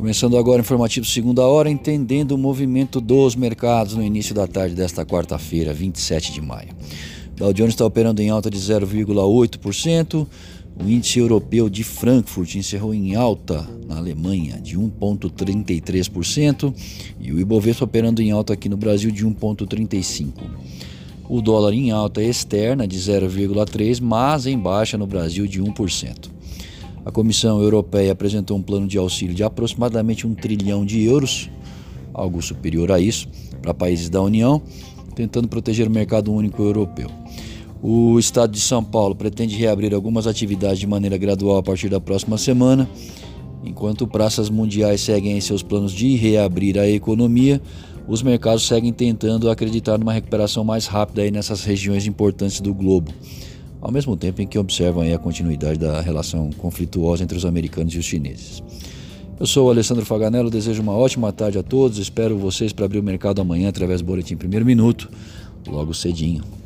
Começando agora o informativo segunda hora, entendendo o movimento dos mercados no início da tarde desta quarta-feira, 27 de maio. Dow Jones está operando em alta de 0,8%. O índice europeu de Frankfurt encerrou em alta na Alemanha de 1,33% e o Ibovespa operando em alta aqui no Brasil de 1,35%. O dólar em alta externa de 0,3%, mas em baixa no Brasil de 1%. A Comissão Europeia apresentou um plano de auxílio de aproximadamente um trilhão de euros, algo superior a isso, para países da União, tentando proteger o mercado único europeu. O Estado de São Paulo pretende reabrir algumas atividades de maneira gradual a partir da próxima semana, enquanto praças mundiais seguem em seus planos de reabrir a economia. Os mercados seguem tentando acreditar numa recuperação mais rápida aí nessas regiões importantes do globo ao mesmo tempo em que observam a continuidade da relação conflituosa entre os americanos e os chineses. Eu sou o Alessandro Faganello, desejo uma ótima tarde a todos, espero vocês para abrir o mercado amanhã através do Boletim Primeiro Minuto, logo cedinho.